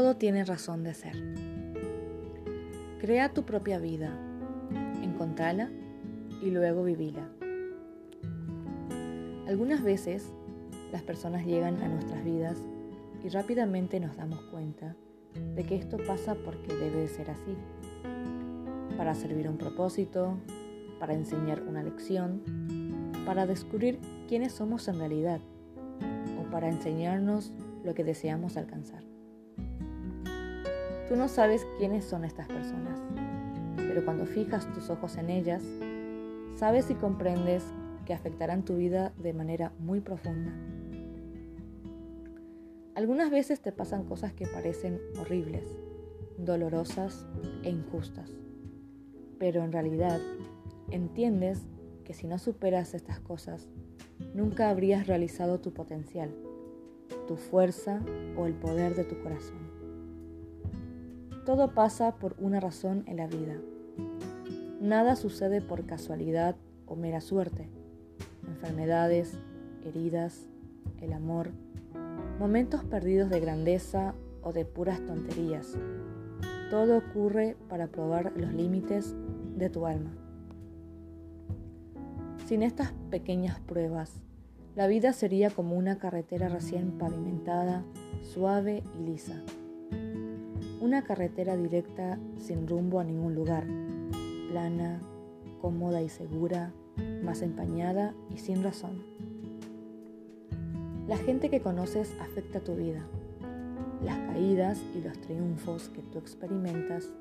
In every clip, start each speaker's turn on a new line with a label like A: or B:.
A: todo tiene razón de ser. Crea tu propia vida, encontrala y luego vivila. Algunas veces las personas llegan a nuestras vidas y rápidamente nos damos cuenta de que esto pasa porque debe de ser así. Para servir un propósito, para enseñar una lección, para descubrir quiénes somos en realidad o para enseñarnos lo que deseamos alcanzar. Tú no sabes quiénes son estas personas, pero cuando fijas tus ojos en ellas, sabes y comprendes que afectarán tu vida de manera muy profunda. Algunas veces te pasan cosas que parecen horribles, dolorosas e injustas, pero en realidad entiendes que si no superas estas cosas, nunca habrías realizado tu potencial, tu fuerza o el poder de tu corazón. Todo pasa por una razón en la vida. Nada sucede por casualidad o mera suerte. Enfermedades, heridas, el amor, momentos perdidos de grandeza o de puras tonterías. Todo ocurre para probar los límites de tu alma. Sin estas pequeñas pruebas, la vida sería como una carretera recién pavimentada, suave y lisa. Una carretera directa sin rumbo a ningún lugar, plana, cómoda y segura, más empañada y sin razón. La gente que conoces afecta tu vida. Las caídas y los triunfos que tú experimentas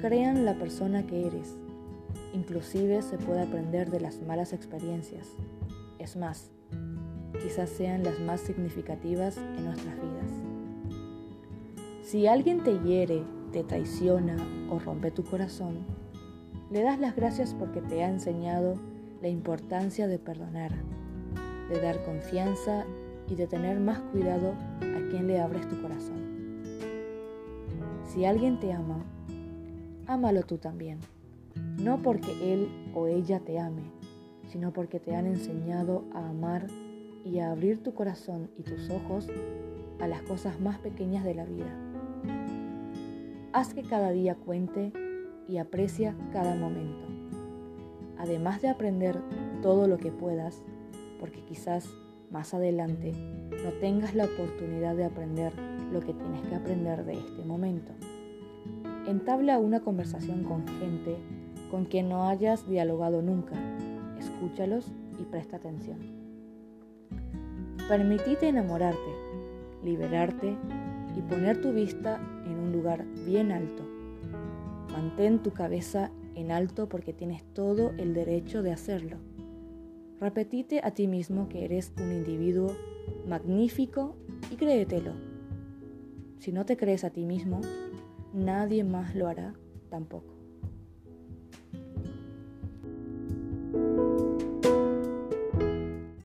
A: crean la persona que eres. Inclusive se puede aprender de las malas experiencias. Es más, quizás sean las más significativas en nuestras vidas. Si alguien te hiere, te traiciona o rompe tu corazón, le das las gracias porque te ha enseñado la importancia de perdonar, de dar confianza y de tener más cuidado a quien le abres tu corazón. Si alguien te ama, ámalo tú también, no porque él o ella te ame, sino porque te han enseñado a amar y a abrir tu corazón y tus ojos a las cosas más pequeñas de la vida. Haz que cada día cuente y aprecia cada momento. Además de aprender todo lo que puedas, porque quizás más adelante no tengas la oportunidad de aprender lo que tienes que aprender de este momento. Entabla una conversación con gente con quien no hayas dialogado nunca. Escúchalos y presta atención. Permitite enamorarte, liberarte y poner tu vista en un lugar bien alto. Mantén tu cabeza en alto porque tienes todo el derecho de hacerlo. Repetite a ti mismo que eres un individuo magnífico y créetelo. Si no te crees a ti mismo, nadie más lo hará tampoco.